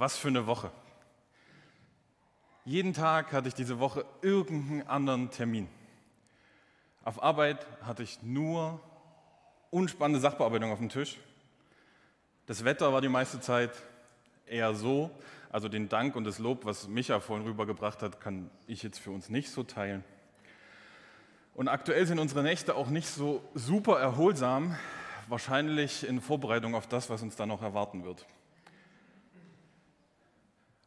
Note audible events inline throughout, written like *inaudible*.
Was für eine Woche. Jeden Tag hatte ich diese Woche irgendeinen anderen Termin. Auf Arbeit hatte ich nur unspannende Sachbearbeitung auf dem Tisch. Das Wetter war die meiste Zeit eher so. Also den Dank und das Lob, was Micha vorhin rübergebracht hat, kann ich jetzt für uns nicht so teilen. Und aktuell sind unsere Nächte auch nicht so super erholsam, wahrscheinlich in Vorbereitung auf das, was uns da noch erwarten wird.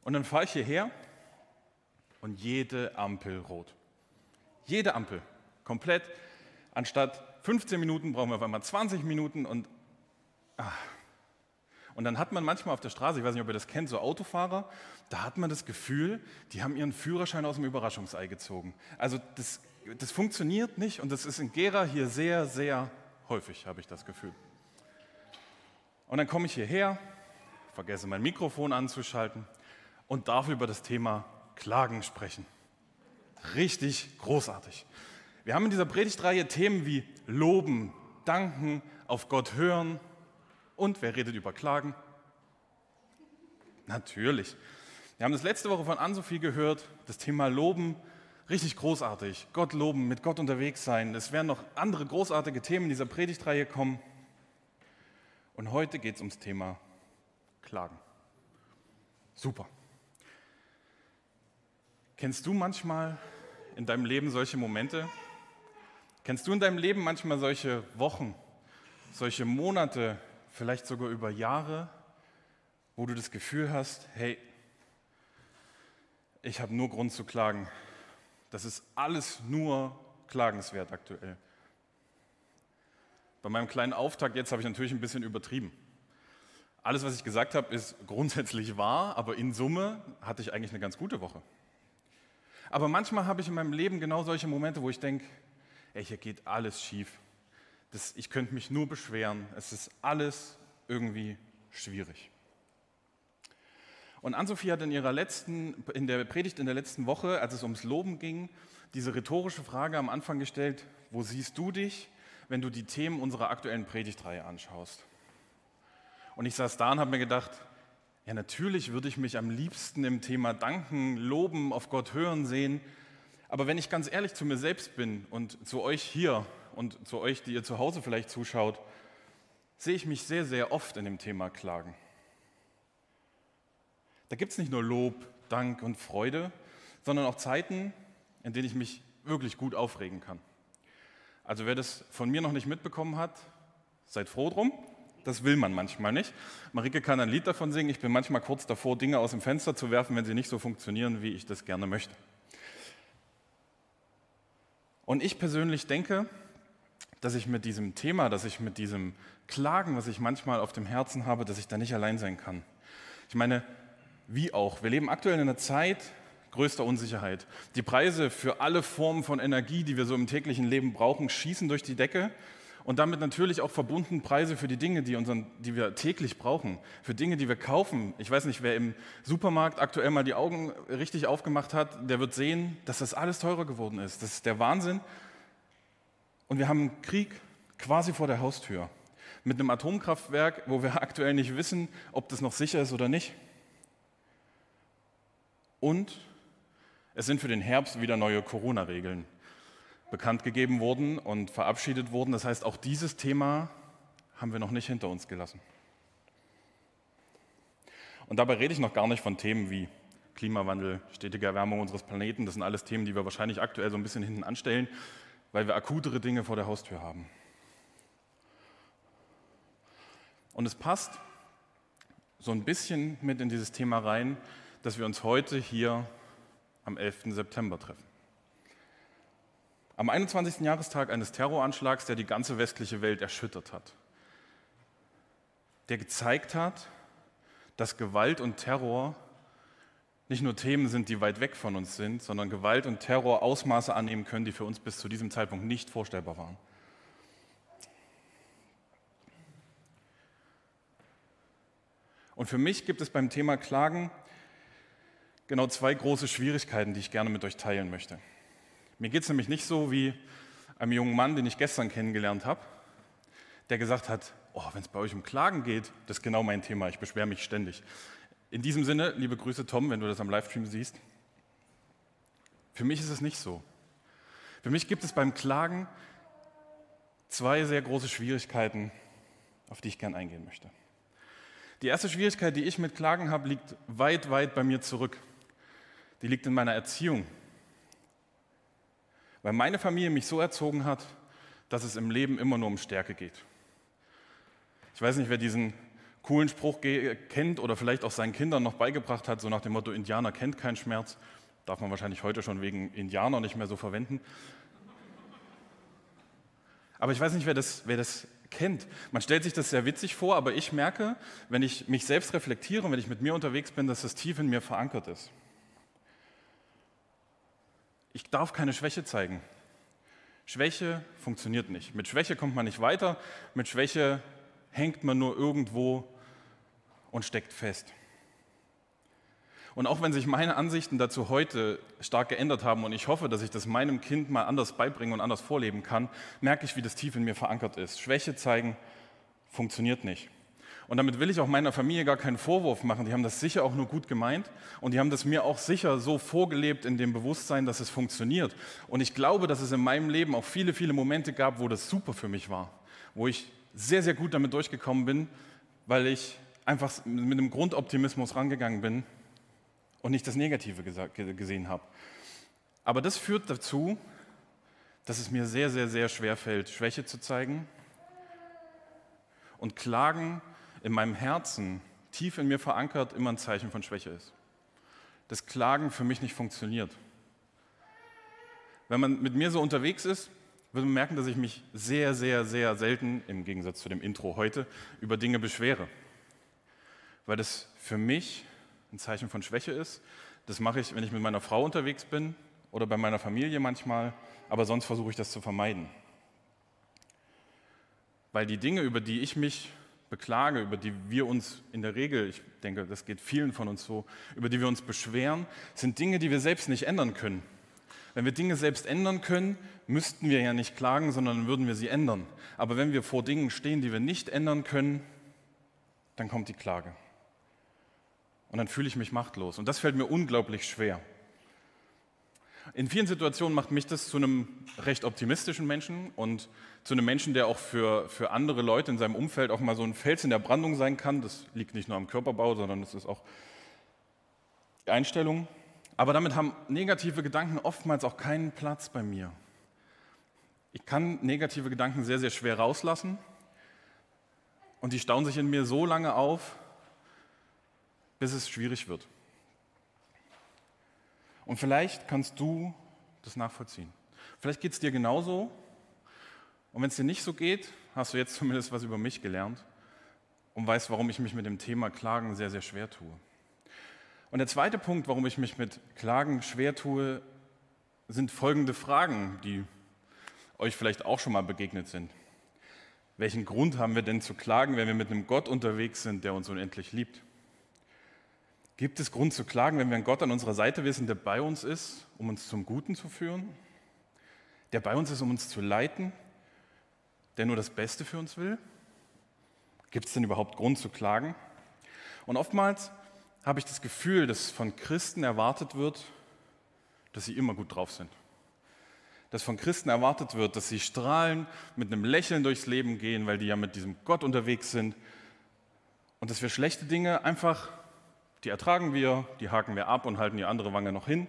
Und dann fahre ich hierher und jede Ampel rot. Jede Ampel, komplett. Anstatt 15 Minuten brauchen wir auf einmal 20 Minuten und ah. Und dann hat man manchmal auf der Straße, ich weiß nicht, ob ihr das kennt, so Autofahrer, da hat man das Gefühl, die haben ihren Führerschein aus dem Überraschungsei gezogen. Also das, das funktioniert nicht und das ist in Gera hier sehr, sehr häufig, habe ich das Gefühl. Und dann komme ich hierher, vergesse mein Mikrofon anzuschalten und darf über das Thema Klagen sprechen. Richtig großartig. Wir haben in dieser Predigtreihe Themen wie Loben, Danken, auf Gott hören, und wer redet über Klagen? Natürlich. Wir haben das letzte Woche von Ann-Sophie gehört, das Thema Loben, richtig großartig. Gott loben, mit Gott unterwegs sein. Es werden noch andere großartige Themen in dieser Predigtreihe kommen. Und heute geht es ums Thema Klagen. Super. Kennst du manchmal in deinem Leben solche Momente? Kennst du in deinem Leben manchmal solche Wochen, solche Monate, vielleicht sogar über Jahre, wo du das Gefühl hast, hey, ich habe nur Grund zu klagen. Das ist alles nur klagenswert aktuell. Bei meinem kleinen Auftakt jetzt habe ich natürlich ein bisschen übertrieben. Alles, was ich gesagt habe, ist grundsätzlich wahr, aber in Summe hatte ich eigentlich eine ganz gute Woche. Aber manchmal habe ich in meinem Leben genau solche Momente, wo ich denke, ey, hier geht alles schief. Das, ich könnte mich nur beschweren. Es ist alles irgendwie schwierig. Und Ann-Sophie hat in ihrer letzten, in der Predigt in der letzten Woche, als es ums Loben ging, diese rhetorische Frage am Anfang gestellt: Wo siehst du dich, wenn du die Themen unserer aktuellen Predigtreihe anschaust? Und ich saß da und habe mir gedacht: Ja, natürlich würde ich mich am liebsten im Thema Danken, Loben, auf Gott hören sehen. Aber wenn ich ganz ehrlich zu mir selbst bin und zu euch hier und zu euch, die ihr zu Hause vielleicht zuschaut, sehe ich mich sehr, sehr oft in dem Thema Klagen. Da gibt es nicht nur Lob, Dank und Freude, sondern auch Zeiten, in denen ich mich wirklich gut aufregen kann. Also wer das von mir noch nicht mitbekommen hat, seid froh drum. Das will man manchmal nicht. Marike kann ein Lied davon singen. Ich bin manchmal kurz davor, Dinge aus dem Fenster zu werfen, wenn sie nicht so funktionieren, wie ich das gerne möchte. Und ich persönlich denke, dass ich mit diesem Thema, dass ich mit diesem Klagen, was ich manchmal auf dem Herzen habe, dass ich da nicht allein sein kann. Ich meine, wie auch? Wir leben aktuell in einer Zeit größter Unsicherheit. Die Preise für alle Formen von Energie, die wir so im täglichen Leben brauchen, schießen durch die Decke. Und damit natürlich auch verbunden Preise für die Dinge, die, unseren, die wir täglich brauchen, für Dinge, die wir kaufen. Ich weiß nicht, wer im Supermarkt aktuell mal die Augen richtig aufgemacht hat, der wird sehen, dass das alles teurer geworden ist. Das ist der Wahnsinn. Und wir haben einen Krieg quasi vor der Haustür mit einem Atomkraftwerk, wo wir *laughs* aktuell nicht wissen, ob das noch sicher ist oder nicht. Und es sind für den Herbst wieder neue Corona-Regeln bekannt gegeben worden und verabschiedet worden. Das heißt, auch dieses Thema haben wir noch nicht hinter uns gelassen. Und dabei rede ich noch gar nicht von Themen wie Klimawandel, stetige Erwärmung unseres Planeten. Das sind alles Themen, die wir wahrscheinlich aktuell so ein bisschen hinten anstellen weil wir akutere Dinge vor der Haustür haben. Und es passt so ein bisschen mit in dieses Thema rein, dass wir uns heute hier am 11. September treffen. Am 21. Jahrestag eines Terroranschlags, der die ganze westliche Welt erschüttert hat. Der gezeigt hat, dass Gewalt und Terror nicht nur Themen sind, die weit weg von uns sind, sondern Gewalt und Terror Ausmaße annehmen können, die für uns bis zu diesem Zeitpunkt nicht vorstellbar waren. Und für mich gibt es beim Thema Klagen genau zwei große Schwierigkeiten, die ich gerne mit euch teilen möchte. Mir geht es nämlich nicht so wie einem jungen Mann, den ich gestern kennengelernt habe, der gesagt hat, oh, wenn es bei euch um Klagen geht, das ist genau mein Thema, ich beschwere mich ständig In diesem Sinne, liebe Grüße Tom, wenn du das am Livestream siehst. Für mich ist es nicht so. Für mich gibt es beim Klagen zwei sehr große Schwierigkeiten, auf die ich gern eingehen möchte. Die erste Schwierigkeit, die ich mit Klagen habe, liegt weit, weit bei mir zurück. Die liegt in meiner Erziehung. Weil meine Familie mich so erzogen hat, dass es im Leben immer nur um Stärke geht. Ich weiß nicht, wer diesen coolen Spruch kennt oder vielleicht auch seinen Kindern noch beigebracht hat, so nach dem Motto, Indianer kennt keinen Schmerz. Darf man wahrscheinlich heute schon wegen Indianer nicht mehr so verwenden. Aber ich weiß nicht, wer das, wer das kennt. Man stellt sich das sehr witzig vor, aber ich merke, wenn ich mich selbst reflektiere, wenn ich mit mir unterwegs bin, dass das tief in mir verankert ist. Ich darf keine Schwäche zeigen. Schwäche funktioniert nicht. Mit Schwäche kommt man nicht weiter. Mit Schwäche hängt man nur irgendwo und steckt fest. Und auch wenn sich meine Ansichten dazu heute stark geändert haben und ich hoffe, dass ich das meinem Kind mal anders beibringen und anders vorleben kann, merke ich, wie das tief in mir verankert ist. Schwäche zeigen funktioniert nicht. Und damit will ich auch meiner Familie gar keinen Vorwurf machen. Die haben das sicher auch nur gut gemeint und die haben das mir auch sicher so vorgelebt in dem Bewusstsein, dass es funktioniert. Und ich glaube, dass es in meinem Leben auch viele, viele Momente gab, wo das super für mich war, wo ich sehr, sehr gut damit durchgekommen bin, weil ich einfach mit einem Grundoptimismus rangegangen bin und nicht das Negative gesehen habe. Aber das führt dazu, dass es mir sehr, sehr, sehr schwer fällt, Schwäche zu zeigen und Klagen in meinem Herzen, tief in mir verankert, immer ein Zeichen von Schwäche ist. Das Klagen für mich nicht funktioniert. Wenn man mit mir so unterwegs ist, wird man merken, dass ich mich sehr, sehr, sehr selten, im Gegensatz zu dem Intro heute, über Dinge beschwere. Weil das für mich ein Zeichen von Schwäche ist. Das mache ich, wenn ich mit meiner Frau unterwegs bin oder bei meiner Familie manchmal, aber sonst versuche ich das zu vermeiden. Weil die Dinge, über die ich mich beklage, über die wir uns in der Regel, ich denke, das geht vielen von uns so, über die wir uns beschweren, sind Dinge, die wir selbst nicht ändern können. Wenn wir Dinge selbst ändern können, müssten wir ja nicht klagen, sondern würden wir sie ändern. Aber wenn wir vor Dingen stehen, die wir nicht ändern können, dann kommt die Klage. Und dann fühle ich mich machtlos. Und das fällt mir unglaublich schwer. In vielen Situationen macht mich das zu einem recht optimistischen Menschen und zu einem Menschen, der auch für, für andere Leute in seinem Umfeld auch mal so ein Fels in der Brandung sein kann. Das liegt nicht nur am Körperbau, sondern das ist auch die Einstellung. Aber damit haben negative Gedanken oftmals auch keinen Platz bei mir. Ich kann negative Gedanken sehr, sehr schwer rauslassen und die stauen sich in mir so lange auf, bis es schwierig wird. Und vielleicht kannst du das nachvollziehen. Vielleicht geht es dir genauso. Und wenn es dir nicht so geht, hast du jetzt *laughs* zumindest was über mich gelernt und weißt, warum ich mich mit dem Thema Klagen sehr, sehr schwer tue. Und der zweite Punkt, warum ich mich mit Klagen schwer tue, sind folgende Fragen, die euch vielleicht auch schon mal begegnet sind. Welchen Grund haben wir denn zu klagen, wenn wir mit einem Gott unterwegs sind, der uns unendlich liebt? Gibt es Grund zu klagen, wenn wir einen Gott an unserer Seite wissen, der bei uns ist, um uns zum Guten zu führen? Der bei uns ist, um uns zu leiten? Der nur das Beste für uns will? Gibt es denn überhaupt Grund zu klagen? Und oftmals habe ich das Gefühl, dass von Christen erwartet wird, dass sie immer gut drauf sind. Dass von Christen erwartet wird, dass sie strahlen, mit einem Lächeln durchs Leben gehen, weil die ja mit diesem Gott unterwegs sind. Und dass wir schlechte Dinge einfach die ertragen wir, die haken wir ab und halten die andere Wange noch hin.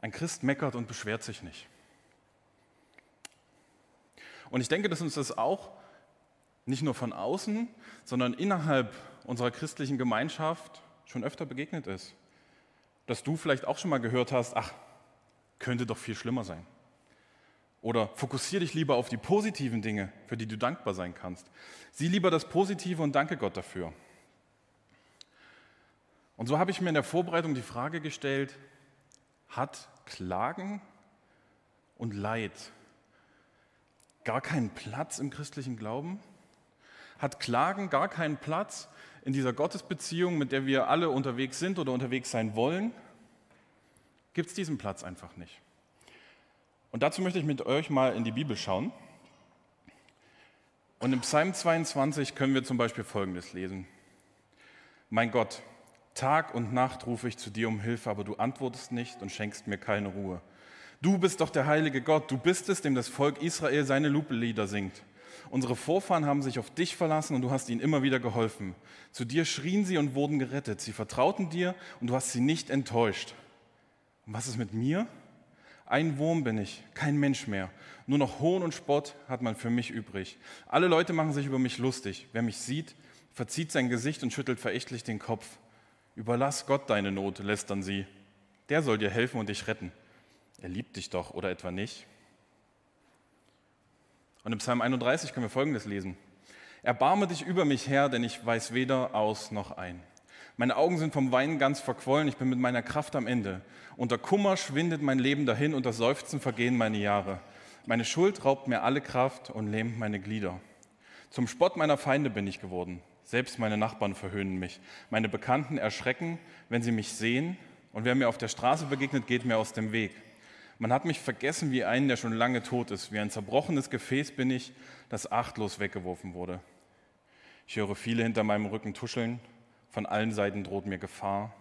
Ein Christ meckert und beschwert sich nicht. Und ich denke, dass uns das auch nicht nur von außen, sondern innerhalb unserer christlichen Gemeinschaft schon öfter begegnet ist. Dass du vielleicht auch schon mal gehört hast, ach, könnte doch viel schlimmer sein. Oder fokussiere dich lieber auf die positiven Dinge, für die du dankbar sein kannst. Sieh lieber das Positive und danke Gott dafür. Und so habe ich mir in der Vorbereitung die Frage gestellt, hat Klagen und Leid gar keinen Platz im christlichen Glauben? Hat Klagen gar keinen Platz in dieser Gottesbeziehung, mit der wir alle unterwegs sind oder unterwegs sein wollen? Gibt es diesen Platz einfach nicht. Und dazu möchte ich mit euch mal in die Bibel schauen. Und im Psalm 22 können wir zum Beispiel Folgendes lesen. Mein Gott, Tag und Nacht rufe ich zu dir um Hilfe, aber du antwortest nicht und schenkst mir keine Ruhe. Du bist doch der heilige Gott, du bist es, dem das Volk Israel seine Lupelieder singt. Unsere Vorfahren haben sich auf dich verlassen und du hast ihnen immer wieder geholfen. Zu dir schrien sie und wurden gerettet. Sie vertrauten dir und du hast sie nicht enttäuscht. Und was ist mit mir? Ein Wurm bin ich, kein Mensch mehr. Nur noch Hohn und Spott hat man für mich übrig. Alle Leute machen sich über mich lustig. Wer mich sieht, verzieht sein Gesicht und schüttelt verächtlich den Kopf. Überlass Gott deine Not, lästern sie. Der soll dir helfen und dich retten. Er liebt dich doch, oder etwa nicht? Und im Psalm 31 können wir Folgendes lesen. Erbarme dich über mich her, denn ich weiß weder aus noch ein. Meine Augen sind vom Weinen ganz verquollen, ich bin mit meiner Kraft am Ende. Unter Kummer schwindet mein Leben dahin, unter Seufzen vergehen meine Jahre. Meine Schuld raubt mir alle Kraft und lähmt meine Glieder. Zum Spott meiner Feinde bin ich geworden. Selbst meine Nachbarn verhöhnen mich. Meine Bekannten erschrecken, wenn sie mich sehen, und wer mir auf der Straße begegnet, geht mir aus dem Weg. Man hat mich vergessen wie einen, der schon lange tot ist. Wie ein zerbrochenes Gefäß bin ich, das achtlos weggeworfen wurde. Ich höre viele hinter meinem Rücken tuscheln. Von allen Seiten droht mir Gefahr.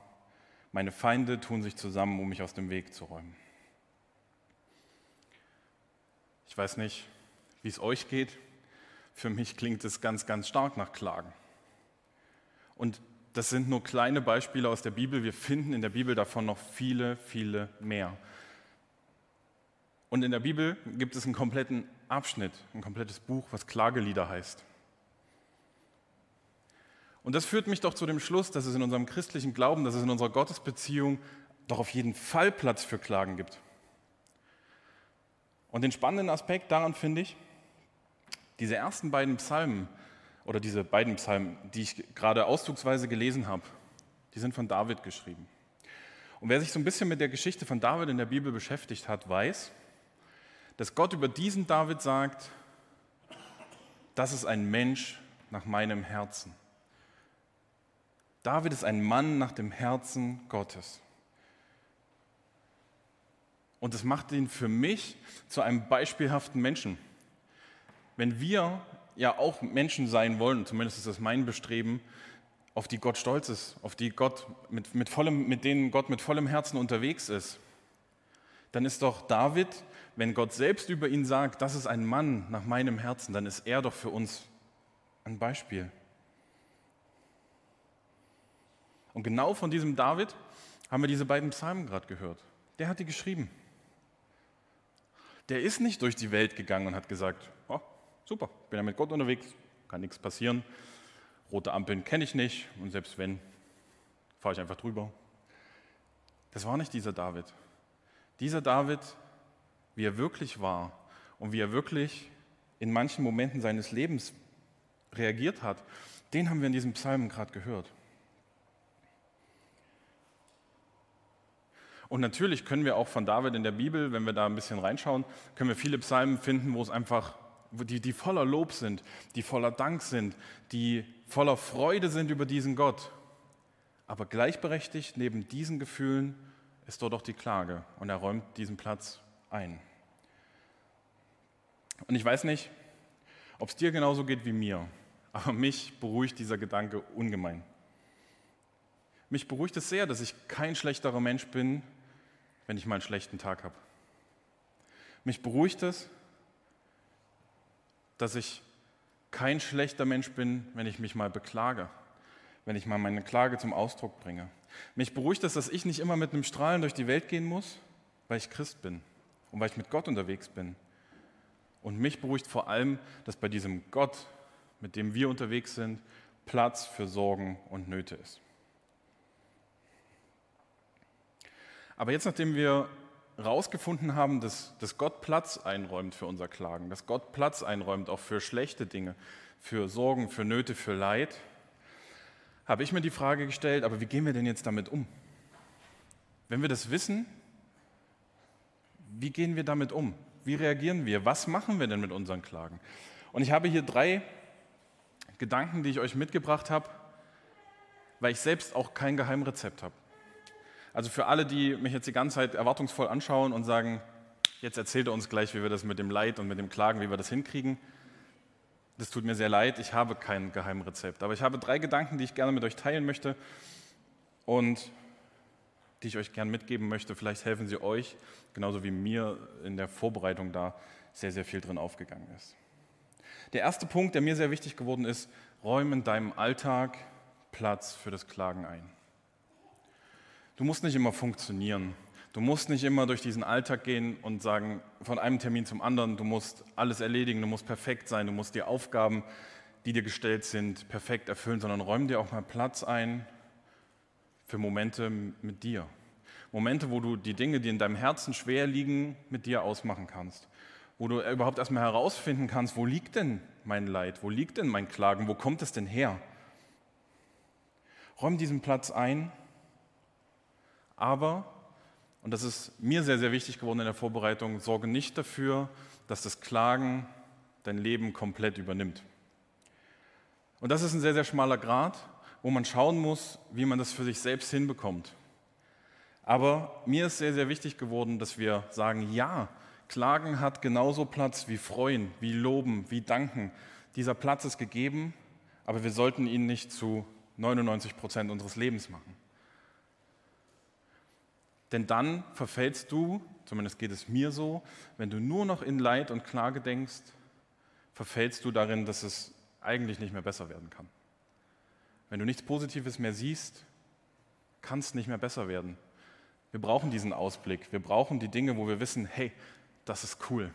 Meine Feinde tun sich zusammen, um mich aus dem Weg zu räumen. Ich weiß nicht, wie es euch geht. Für mich klingt es ganz, ganz stark nach Klagen. Und das sind nur kleine Beispiele aus der Bibel. Wir finden in der Bibel davon noch viele, viele mehr. Und in der Bibel gibt es einen kompletten Abschnitt, ein komplettes Buch, was Klagelieder heißt. Und das führt mich doch zu dem Schluss, dass es in unserem christlichen Glauben, dass es in unserer Gottesbeziehung doch auf jeden Fall Platz für Klagen gibt. Und den spannenden Aspekt daran finde ich, diese ersten beiden Psalmen oder diese beiden Psalmen, die ich gerade auszugsweise gelesen habe, die sind von David geschrieben. Und wer sich so ein bisschen mit der Geschichte von David in der Bibel beschäftigt hat, weiß, dass Gott über diesen David sagt, das ist ein Mensch nach meinem Herzen. David ist ein Mann nach dem Herzen Gottes. Und das macht ihn für mich zu einem beispielhaften Menschen. Wenn wir ja auch Menschen sein wollen, zumindest ist das mein Bestreben, auf die Gott stolz ist, auf die Gott mit, mit, vollem, mit denen Gott mit vollem Herzen unterwegs ist, dann ist doch David wenn Gott selbst über ihn sagt, das ist ein Mann nach meinem Herzen, dann ist er doch für uns ein Beispiel. Und genau von diesem David haben wir diese beiden Psalmen gerade gehört. Der hat die geschrieben. Der ist nicht durch die Welt gegangen und hat gesagt, oh, super, bin ja mit Gott unterwegs, kann nichts passieren. Rote Ampeln kenne ich nicht und selbst wenn, fahre ich einfach drüber. Das war nicht dieser David. Dieser David wie er wirklich war und wie er wirklich in manchen Momenten seines Lebens reagiert hat, den haben wir in diesem Psalm gerade gehört. Und natürlich können wir auch von David in der Bibel, wenn wir da ein bisschen reinschauen, können wir viele Psalmen finden, wo es einfach, die, die voller Lob sind, die voller Dank sind, die voller Freude sind über diesen Gott. Aber gleichberechtigt neben diesen Gefühlen ist dort auch die Klage und er räumt diesen Platz ein. Und ich weiß nicht, ob es dir genauso geht wie mir, aber mich beruhigt dieser Gedanke ungemein. Mich beruhigt es sehr, dass ich kein schlechterer Mensch bin, wenn ich mal einen schlechten Tag habe. Mich beruhigt es, dass ich kein schlechter Mensch bin, wenn ich mich mal beklage, wenn ich mal meine Klage zum Ausdruck bringe. Mich beruhigt es, dass ich nicht immer mit einem Strahlen durch die Welt gehen muss, weil ich Christ bin und weil ich mit Gott unterwegs bin. Und mich beruhigt vor allem, dass bei diesem Gott, mit dem wir unterwegs sind, Platz für Sorgen und Nöte ist. Aber jetzt, nachdem wir herausgefunden haben, dass, dass Gott Platz einräumt für unser Klagen, dass Gott Platz einräumt auch für schlechte Dinge, für Sorgen, für Nöte, für Leid, habe ich mir die Frage gestellt, aber wie gehen wir denn jetzt damit um? Wenn wir das wissen, wie gehen wir damit um? Wie reagieren wir? Was machen wir denn mit unseren Klagen? Und ich habe hier drei Gedanken, die ich euch mitgebracht habe, weil ich selbst auch kein Geheimrezept habe. Also für alle, die mich jetzt die ganze Zeit erwartungsvoll anschauen und sagen, jetzt erzählt er uns gleich, wie wir das mit dem Leid und mit dem Klagen, wie wir das hinkriegen. Das tut mir sehr leid, ich habe kein Geheimrezept. Aber ich habe drei Gedanken, die ich gerne mit euch teilen möchte. und die ich euch gern mitgeben möchte. Vielleicht helfen sie euch, genauso wie mir in der Vorbereitung da sehr, sehr viel drin aufgegangen ist. Der erste Punkt, der mir sehr wichtig geworden ist, räume in deinem Alltag Platz für das Klagen ein. Du musst nicht immer funktionieren. Du musst nicht immer durch diesen Alltag gehen und sagen, von einem Termin zum anderen, du musst alles erledigen, du musst perfekt sein, du musst die Aufgaben, die dir gestellt sind, perfekt erfüllen, sondern räum dir auch mal Platz ein für Momente mit dir. Momente, wo du die Dinge, die in deinem Herzen schwer liegen, mit dir ausmachen kannst. Wo du überhaupt erstmal herausfinden kannst, wo liegt denn mein Leid, wo liegt denn mein Klagen, wo kommt es denn her? Räum diesen Platz ein, aber und das ist mir sehr, sehr wichtig geworden in der Vorbereitung, sorge nicht dafür, dass das Klagen dein Leben komplett übernimmt. Und das ist ein sehr, sehr schmaler Grad, wo man schauen muss, wie man das für sich selbst hinbekommt. Aber mir ist sehr, sehr wichtig geworden, dass wir sagen, ja, Klagen hat genauso Platz wie Freuen, wie Loben, wie Danken. Dieser Platz ist gegeben, aber wir sollten ihn nicht zu 99 Prozent unseres Lebens machen. Denn dann verfällst du, zumindest geht es mir so, wenn du nur noch in Leid und Klage denkst, verfällst du darin, dass es eigentlich nicht mehr besser werden kann. Wenn du nichts Positives mehr siehst, kann es nicht mehr besser werden. Wir brauchen diesen Ausblick. Wir brauchen die Dinge, wo wir wissen, hey, das ist cool.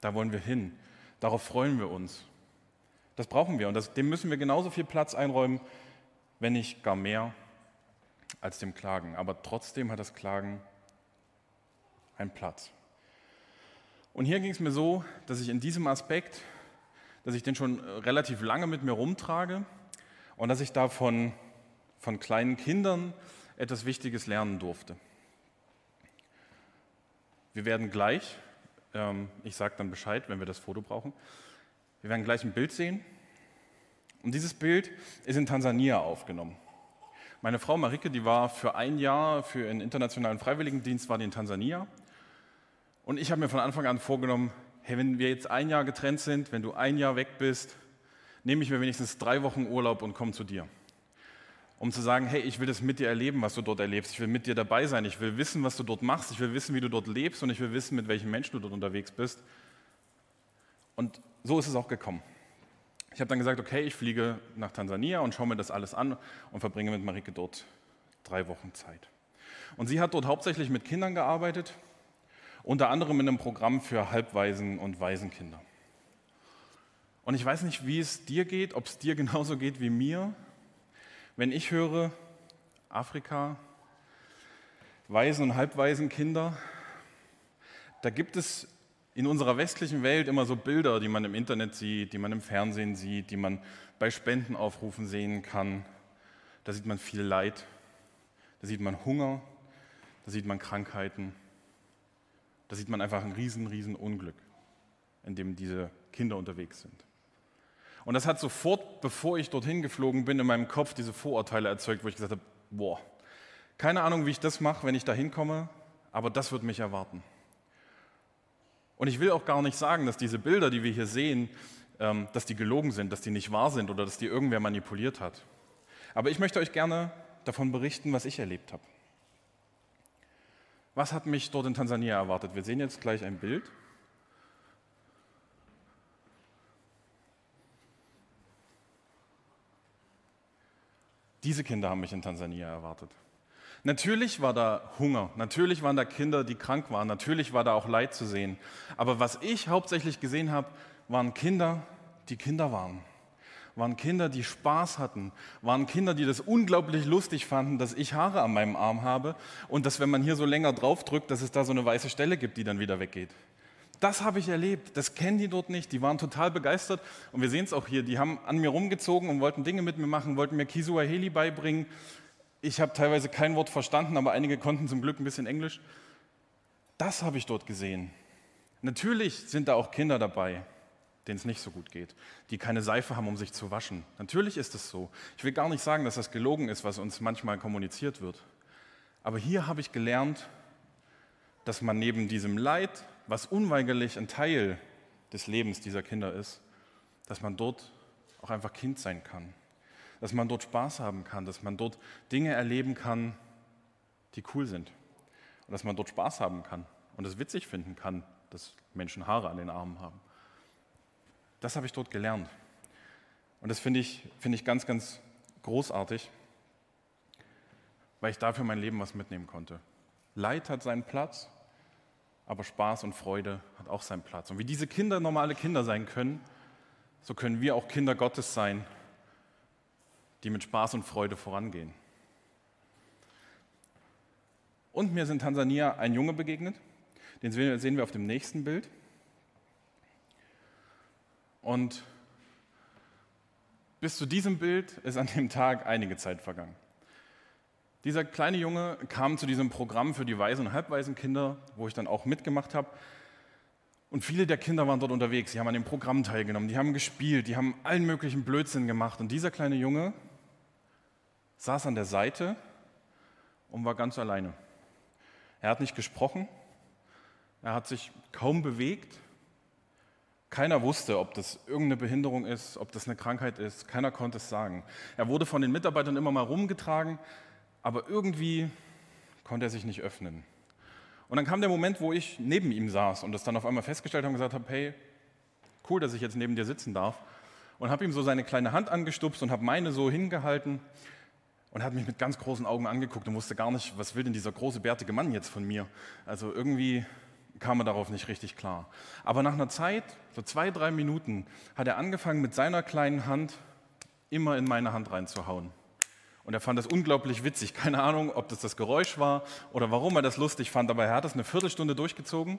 Da wollen wir hin. Darauf freuen wir uns. Das brauchen wir und das, dem müssen wir genauso viel Platz einräumen, wenn nicht gar mehr als dem Klagen. Aber trotzdem hat das Klagen einen Platz. Und hier ging es mir so, dass ich in diesem Aspekt, dass ich den schon relativ lange mit mir rumtrage und dass ich da von, von kleinen Kindern etwas Wichtiges lernen durfte. Wir werden gleich, ähm, ich sage dann Bescheid, wenn wir das Foto brauchen, wir werden gleich ein Bild sehen. Und dieses Bild ist in Tansania aufgenommen. Meine Frau Marike, die war für ein Jahr für einen internationalen Freiwilligendienst, war die in Tansania. Und ich habe mir von Anfang an vorgenommen, hey, wenn wir jetzt ein Jahr getrennt sind, wenn du ein Jahr weg bist, nehme ich mir wenigstens drei Wochen Urlaub und komme zu dir. Um zu sagen, hey, ich will das mit dir erleben, was du dort erlebst. Ich will mit dir dabei sein. Ich will wissen, was du dort machst. Ich will wissen, wie du dort lebst und ich will wissen, mit welchen Menschen du dort unterwegs bist. Und so ist es auch gekommen. Ich habe dann gesagt, okay, ich fliege nach Tansania und schaue mir das alles an und verbringe mit Marike dort drei Wochen Zeit. Und sie hat dort hauptsächlich mit Kindern gearbeitet, unter anderem in einem Programm für Halbwaisen und Waisenkinder. Und ich weiß nicht, wie es dir geht, ob es dir *laughs* genauso geht wie mir, wenn ich höre, Afrika, Waisen- und Halbwaisenkinder, da gibt es in unserer westlichen Welt immer so Bilder, die man im Internet sieht, die man im Fernsehen sieht, die man bei Spendenaufrufen sehen kann. Da sieht man viel Leid, da sieht man Hunger, da sieht man Krankheiten, da sieht man einfach ein riesen, riesen Unglück, in dem diese Kinder unterwegs sind. Und das hat sofort, bevor ich dorthin geflogen bin, in meinem Kopf diese Vorurteile erzeugt, wo ich gesagt habe, boah, keine Ahnung, wie ich das mache, wenn ich da hinkomme, aber das wird mich erwarten. Und ich will auch gar nicht sagen, dass diese Bilder, die wir hier sehen, ähm, dass die gelogen sind, dass die nicht wahr sind oder dass die irgendwer manipuliert hat. Aber ich möchte euch gerne davon berichten, was ich erlebt habe. Was hat mich dort in Tansania erwartet? Wir sehen jetzt gleich ein Bild. Diese Kinder haben mich in Tansania erwartet. Natürlich war da Hunger, natürlich waren da Kinder, die krank waren, natürlich war da auch Leid zu sehen. Aber was ich hauptsächlich gesehen habe, waren Kinder, die Kinder waren. Waren Kinder, die Spaß hatten, waren Kinder, die das unglaublich lustig fanden, dass ich Haare an meinem Arm habe und dass, wenn man hier so länger draufdrückt, dass es da so eine weiße Stelle gibt, die dann wieder weggeht. Das habe ich erlebt, das kennen die dort nicht, die waren total begeistert und wir sehen es auch hier, die haben an mir rumgezogen und wollten Dinge mit mir machen, wollten mir Kisuaheli beibringen ich habe teilweise kein Wort verstanden, aber einige konnten zum Glück ein bisschen Englisch. Das habe ich dort gesehen. Natürlich sind da auch Kinder dabei, denen es nicht so gut geht, die keine Seife haben, um sich zu waschen. Natürlich ist es so. Ich will gar nicht sagen, dass das gelogen ist, was uns manchmal kommuniziert wird. Aber hier habe ich gelernt, dass man neben diesem Leid, was unweigerlich ein Teil des Lebens dieser Kinder ist, dass man dort auch einfach Kind sein kann dass man dort Spaß haben kann, dass man dort Dinge erleben kann, die cool sind. Und dass man dort Spaß haben kann und es witzig finden kann, dass Menschen Haare an den Armen haben. Das habe ich dort gelernt. Und das finde ich, find ich ganz, ganz großartig, weil ich dafür mein Leben was mitnehmen konnte. Leid hat seinen Platz, aber Spaß und Freude hat auch seinen Platz. Und wie diese Kinder normale Kinder sein können, so können wir auch Kinder Gottes sein, die mit Spaß und Freude vorangehen. Und mir ist in Tansania ein Junge begegnet, den sehen wir auf dem nächsten Bild. Und bis zu diesem Bild ist an dem Tag einige Zeit vergangen. Dieser kleine Junge kam zu diesem Programm für die Waisen- und Halbwaisenkinder, wo ich dann auch mitgemacht habe. Und viele der Kinder waren dort unterwegs, die haben an dem Programm teilgenommen, die haben gespielt, die haben allen möglichen Blödsinn gemacht. Und dieser kleine Junge saß an der Seite und war ganz alleine. Er hat nicht gesprochen, er hat sich kaum bewegt. Keiner wusste, ob das irgendeine Behinderung ist, ob das eine Krankheit ist. Keiner konnte es sagen. Er wurde von den Mitarbeitern immer mal rumgetragen, aber irgendwie konnte er sich nicht öffnen. Und dann kam der Moment, wo ich neben ihm saß und das dann auf einmal festgestellt habe und gesagt habe, hey, cool, dass ich jetzt neben dir sitzen darf. Und habe ihm so seine kleine Hand angestupst und habe meine so hingehalten und hat mich mit ganz großen Augen angeguckt und wusste gar nicht, was will denn dieser große, bärtige Mann jetzt von mir. Also irgendwie kam er darauf nicht richtig klar. Aber nach einer Zeit, so zwei, drei Minuten, hat er angefangen, mit seiner kleinen Hand immer in meine Hand reinzuhauen. Und er fand das unglaublich witzig. Keine Ahnung, ob das das Geräusch war oder warum er das lustig fand, aber er hat das eine Viertelstunde durchgezogen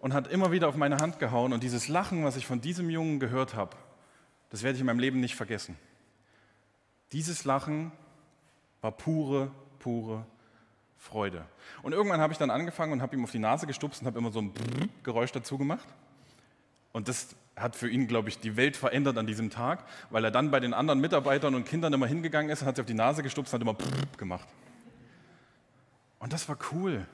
und hat immer wieder auf meine Hand gehauen. Und dieses Lachen, was ich von diesem Jungen gehört habe, das werde ich in meinem Leben nicht vergessen. Dieses Lachen war pure, pure Freude. Und irgendwann habe ich dann angefangen und habe ihm auf die Nase gestupst und habe immer so ein Geräusch dazu gemacht. Und das hat für ihn, glaube ich, die Welt verändert an diesem Tag, weil er dann bei den anderen Mitarbeitern und Kindern immer hingegangen ist, hat sie auf die Nase gestupst und hat immer gemacht. Und das war cool.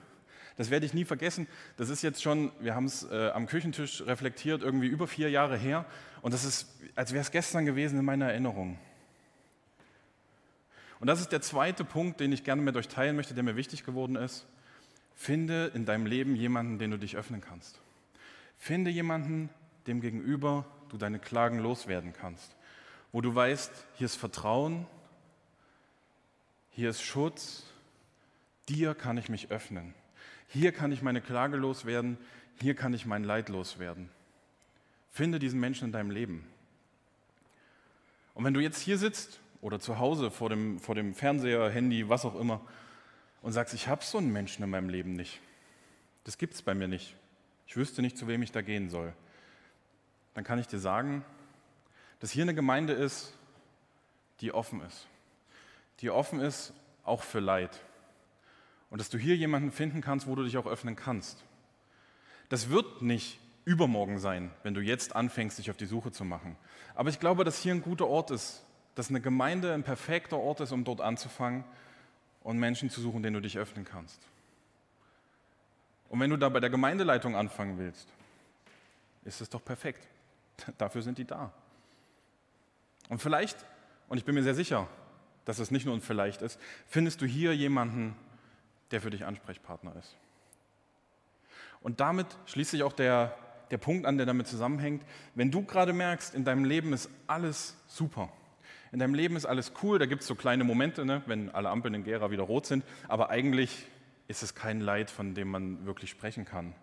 Das werde ich nie vergessen. Das ist jetzt schon, wir haben es äh, am Küchentisch reflektiert, irgendwie über vier Jahre her. Und das ist, als wäre es gestern gewesen in meiner Erinnerung. Und das ist der zweite Punkt, den ich gerne mit euch teilen möchte, der mir wichtig geworden ist. Finde in deinem Leben jemanden, den du dich öffnen kannst. Finde jemanden, dem gegenüber du deine Klagen loswerden kannst. Wo du weißt, hier ist Vertrauen, hier ist Schutz, dir kann ich mich öffnen. Hier kann ich meine Klage loswerden, hier kann ich mein Leid loswerden. Finde diesen Menschen in deinem Leben. Und wenn du jetzt hier sitzt oder zu Hause vor dem, vor dem Fernseher, Handy, was auch immer, und sagst, ich habe so einen Menschen in meinem Leben nicht. Das gibt es bei mir nicht. Ich wüsste nicht, zu wem ich da gehen soll dann kann ich dir sagen, dass hier eine Gemeinde ist, die offen ist. Die offen ist auch für Leid. Und dass du hier jemanden finden kannst, wo du dich auch öffnen kannst. Das wird nicht übermorgen sein, wenn du jetzt anfängst, dich auf die Suche zu machen. Aber ich glaube, dass hier ein guter Ort ist, dass eine Gemeinde ein perfekter Ort ist, um dort anzufangen und Menschen zu suchen, denen du dich öffnen kannst. Und wenn du da bei der Gemeindeleitung anfangen willst, ist es doch perfekt. *laughs* Dafür sind die da. Und vielleicht, und ich bin mir sehr sicher, dass es nicht nur ein Vielleicht ist, findest du hier jemanden, der für dich Ansprechpartner ist. Und damit schließt sich auch der, der Punkt an, der damit zusammenhängt. Wenn du gerade merkst, in deinem Leben ist alles super, in deinem Leben ist alles cool, da gibt es so kleine Momente, ne, wenn alle Ampeln in Gera wieder rot sind, aber eigentlich ist es kein Leid, von dem man wirklich sprechen kann,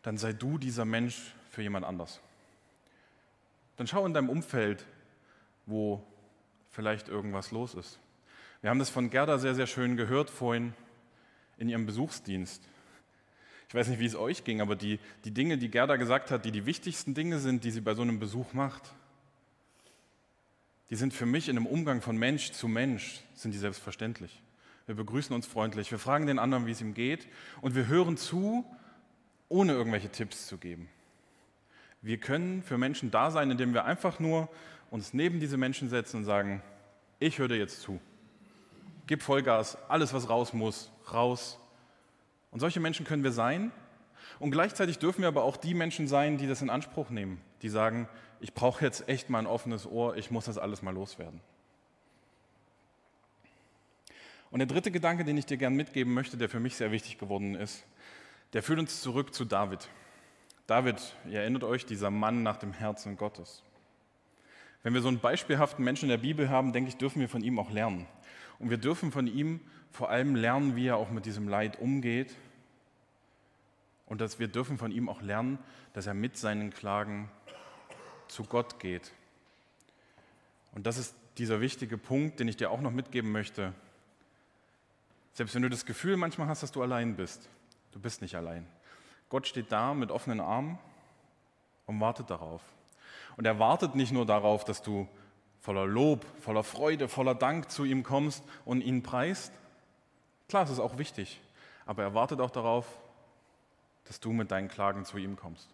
dann sei du dieser Mensch für jemand anders. Dann schau in deinem Umfeld, wo vielleicht irgendwas los ist. Wir haben das von Gerda sehr, sehr schön gehört vorhin in ihrem Besuchsdienst. Ich weiß nicht, wie es euch ging, aber die, die Dinge, die Gerda gesagt hat, die die wichtigsten Dinge sind, die sie bei so einem Besuch macht, die sind für mich in einem Umgang von Mensch zu Mensch, sind die selbstverständlich. Wir begrüßen uns freundlich, wir fragen den anderen, wie es ihm geht und wir hören zu, ohne irgendwelche Tipps zu geben. Wir können für Menschen da sein, indem wir einfach nur uns neben diese Menschen setzen und sagen, ich höre dir jetzt zu. Gib Vollgas, alles, was raus muss, raus. Und solche Menschen können wir sein. Und gleichzeitig dürfen wir aber auch die Menschen sein, die das in Anspruch nehmen, die sagen, ich brauche jetzt echt mal ein offenes Ohr, ich muss das alles mal loswerden. Und der dritte Gedanke, den ich dir gern mitgeben möchte, der für mich sehr wichtig geworden ist, der führt uns zurück zu David. David, ihr erinnert euch, dieser Mann nach dem Herzen Gottes. Wenn wir so einen beispielhaften Menschen in der Bibel haben, denke ich, dürfen wir von ihm auch lernen. Und wir dürfen von ihm vor allem lernen, wie er auch mit diesem Leid umgeht. Und dass wir dürfen von ihm auch lernen, dass er mit seinen Klagen zu Gott geht. Und das ist dieser wichtige Punkt, den ich dir auch noch mitgeben möchte. Selbst wenn du das Gefühl manchmal hast, dass du allein bist, du bist nicht allein. Gott steht da mit offenen Armen und wartet darauf. Und er wartet nicht nur darauf, dass du voller Lob, voller Freude, voller Dank zu ihm kommst und ihn preist. Klar, es ist auch wichtig, aber er wartet auch darauf, dass du mit deinen Klagen zu ihm kommst.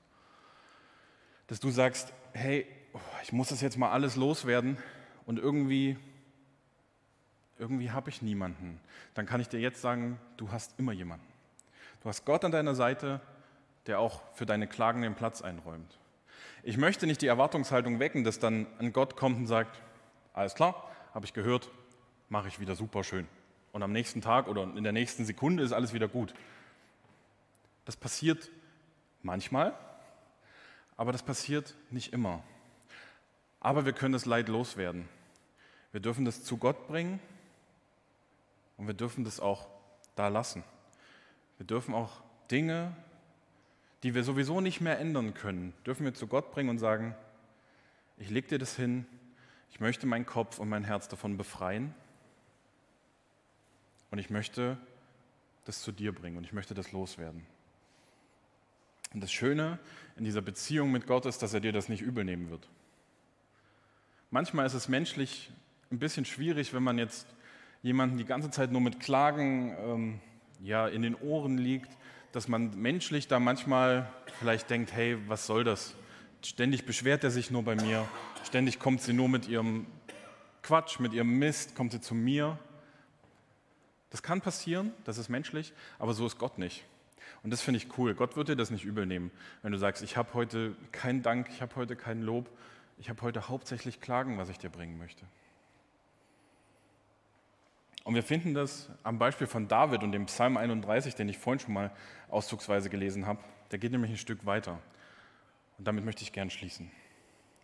Dass du sagst, hey, ich muss das jetzt mal alles loswerden und irgendwie, irgendwie habe ich niemanden. Dann kann ich dir jetzt sagen, du hast immer jemanden. Du hast Gott an deiner Seite, der auch für deine Klagen den Platz einräumt. Ich möchte nicht die Erwartungshaltung wecken, dass dann ein Gott kommt und sagt, alles klar, habe ich gehört, mache ich wieder super schön. Und am nächsten Tag oder in der nächsten Sekunde ist alles wieder gut. Das passiert manchmal, aber das passiert nicht immer. Aber wir können das Leid loswerden. Wir dürfen das zu Gott bringen und wir dürfen das auch da lassen. Wir dürfen auch Dinge, die wir sowieso nicht mehr ändern können, dürfen wir zu Gott bringen und sagen, ich lege dir das hin, ich möchte meinen Kopf und mein Herz davon befreien und ich möchte das zu dir bringen und ich möchte das loswerden. Und das Schöne in dieser Beziehung mit Gott ist, dass er dir das nicht übel nehmen wird. Manchmal ist es menschlich ein bisschen schwierig, wenn man jetzt jemanden die ganze Zeit nur mit Klagen ähm, ja, in den Ohren liegt, dass man menschlich da manchmal vielleicht denkt, hey, was soll das? Ständig beschwert er sich nur bei mir, ständig kommt sie nur mit ihrem Quatsch, mit ihrem Mist, kommt sie zu mir. Das kann passieren, das ist menschlich, aber so ist Gott nicht. Und das finde ich cool. Gott wird dir das nicht übel nehmen, wenn du sagst, ich habe heute keinen Dank, ich habe heute kein Lob, ich habe heute hauptsächlich Klagen, was ich dir bringen möchte. Und wir finden das am Beispiel von David und dem Psalm 31, den ich vorhin schon mal auszugsweise gelesen habe. Der geht nämlich ein Stück weiter. Und damit möchte ich gern schließen.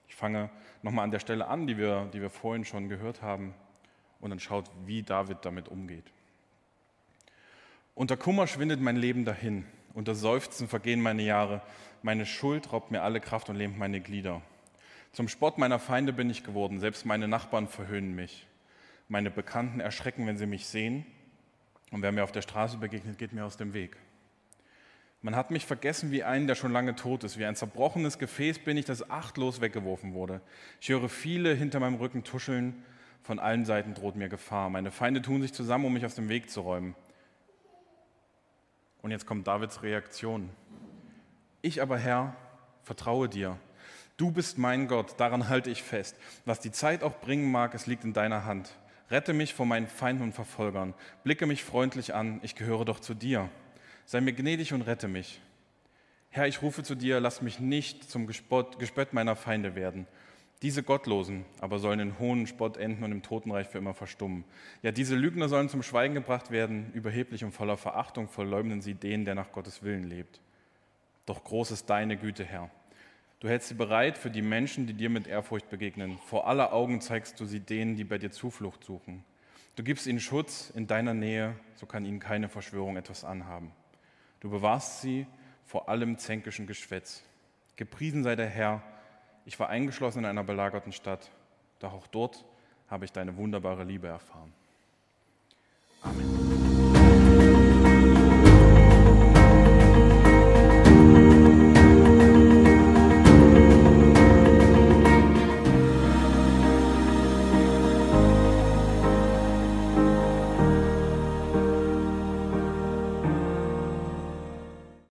Ich fange nochmal an der Stelle an, die wir, die wir vorhin schon gehört haben, und dann schaut, wie David damit umgeht. Unter Kummer schwindet mein Leben dahin, unter Seufzen vergehen meine Jahre, meine Schuld raubt mir alle Kraft und lähmt meine Glieder. Zum Spott meiner Feinde bin ich geworden, selbst meine Nachbarn verhöhnen mich. Meine Bekannten erschrecken, wenn sie mich sehen, und wer mir auf der Straße begegnet, geht mir aus dem Weg. Man hat mich vergessen wie einen, der schon lange tot ist. Wie ein zerbrochenes Gefäß bin ich, das achtlos weggeworfen wurde. Ich höre viele hinter meinem Rücken tuscheln. Von allen Seiten droht mir Gefahr. Meine Feinde tun sich zusammen, um mich aus dem Weg zu räumen. Und jetzt kommt Davids Reaktion. Ich aber, Herr, vertraue dir. Du bist mein Gott, daran halte ich fest. Was die Zeit auch bringen mag, es liegt in deiner Hand. Rette mich vor meinen Feinden und Verfolgern. Blicke mich freundlich an, ich gehöre doch zu dir. Sei mir gnädig und rette mich. Herr, ich rufe zu dir, lass mich nicht zum Gespött meiner Feinde werden. Diese Gottlosen aber sollen in hohen Spott enden und im Totenreich für immer verstummen. Ja, diese Lügner sollen zum Schweigen gebracht werden, überheblich und voller Verachtung verleumden sie den, der nach Gottes Willen lebt. Doch groß ist deine Güte, Herr. Du hältst sie bereit für die Menschen, die dir mit Ehrfurcht begegnen. Vor aller Augen zeigst du sie denen, die bei dir Zuflucht suchen. Du gibst ihnen Schutz in deiner Nähe, so kann ihnen keine Verschwörung etwas anhaben. Du bewahrst sie vor allem zänkischen Geschwätz. Gepriesen sei der Herr, ich war eingeschlossen in einer belagerten Stadt, doch auch dort habe ich deine wunderbare Liebe erfahren. Amen.